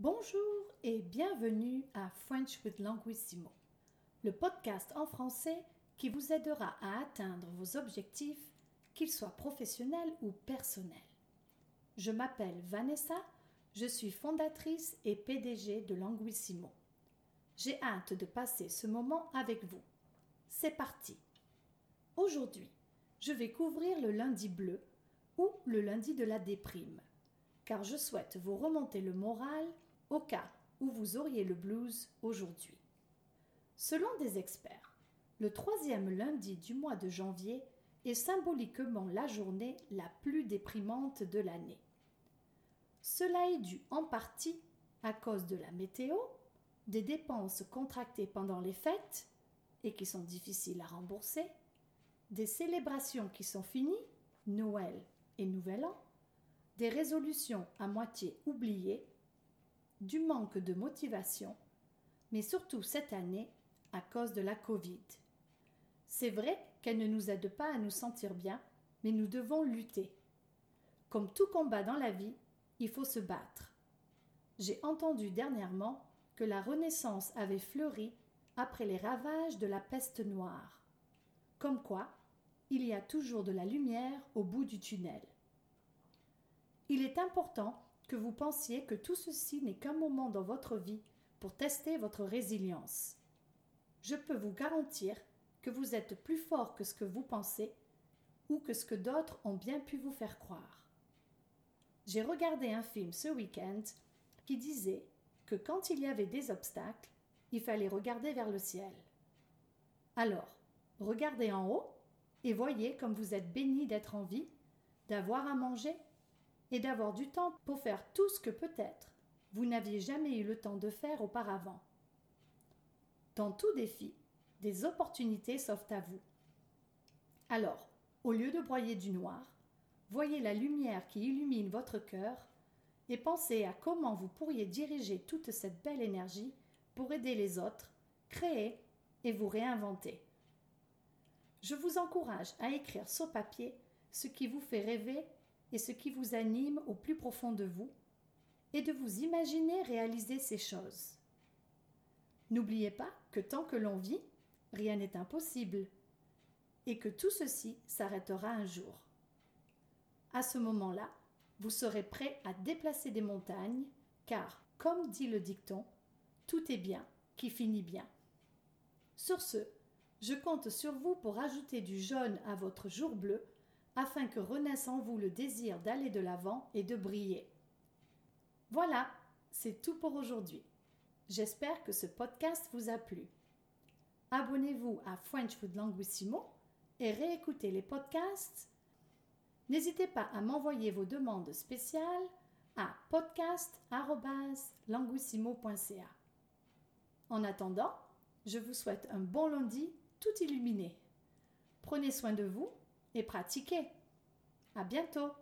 Bonjour et bienvenue à French with Languissimo, le podcast en français qui vous aidera à atteindre vos objectifs, qu'ils soient professionnels ou personnels. Je m'appelle Vanessa, je suis fondatrice et PDG de Languissimo. J'ai hâte de passer ce moment avec vous. C'est parti. Aujourd'hui, je vais couvrir le lundi bleu ou le lundi de la déprime, car je souhaite vous remonter le moral au cas où vous auriez le blues aujourd'hui. Selon des experts, le troisième lundi du mois de janvier est symboliquement la journée la plus déprimante de l'année. Cela est dû en partie à cause de la météo, des dépenses contractées pendant les fêtes et qui sont difficiles à rembourser, des célébrations qui sont finies, Noël et Nouvel An, des résolutions à moitié oubliées du manque de motivation, mais surtout cette année à cause de la Covid. C'est vrai qu'elle ne nous aide pas à nous sentir bien, mais nous devons lutter. Comme tout combat dans la vie, il faut se battre. J'ai entendu dernièrement que la Renaissance avait fleuri après les ravages de la peste noire. Comme quoi, il y a toujours de la lumière au bout du tunnel. Il est important que vous pensiez que tout ceci n'est qu'un moment dans votre vie pour tester votre résilience. Je peux vous garantir que vous êtes plus fort que ce que vous pensez ou que ce que d'autres ont bien pu vous faire croire. J'ai regardé un film ce week-end qui disait que quand il y avait des obstacles, il fallait regarder vers le ciel. Alors, regardez en haut et voyez comme vous êtes béni d'être en vie, d'avoir à manger et d'avoir du temps pour faire tout ce que peut-être vous n'aviez jamais eu le temps de faire auparavant. Dans tout défi, des opportunités s'offrent à vous. Alors, au lieu de broyer du noir, voyez la lumière qui illumine votre cœur et pensez à comment vous pourriez diriger toute cette belle énergie pour aider les autres, créer et vous réinventer. Je vous encourage à écrire sur papier ce qui vous fait rêver et ce qui vous anime au plus profond de vous, et de vous imaginer réaliser ces choses. N'oubliez pas que tant que l'on vit, rien n'est impossible, et que tout ceci s'arrêtera un jour. À ce moment-là, vous serez prêt à déplacer des montagnes, car, comme dit le dicton, tout est bien qui finit bien. Sur ce, je compte sur vous pour ajouter du jaune à votre jour bleu afin que renaisse en vous le désir d'aller de l'avant et de briller. Voilà, c'est tout pour aujourd'hui. J'espère que ce podcast vous a plu. Abonnez-vous à French Food Languissimo et réécoutez les podcasts. N'hésitez pas à m'envoyer vos demandes spéciales à podcast.languissimo.ca. En attendant, je vous souhaite un bon lundi tout illuminé. Prenez soin de vous et pratiquez. À bientôt!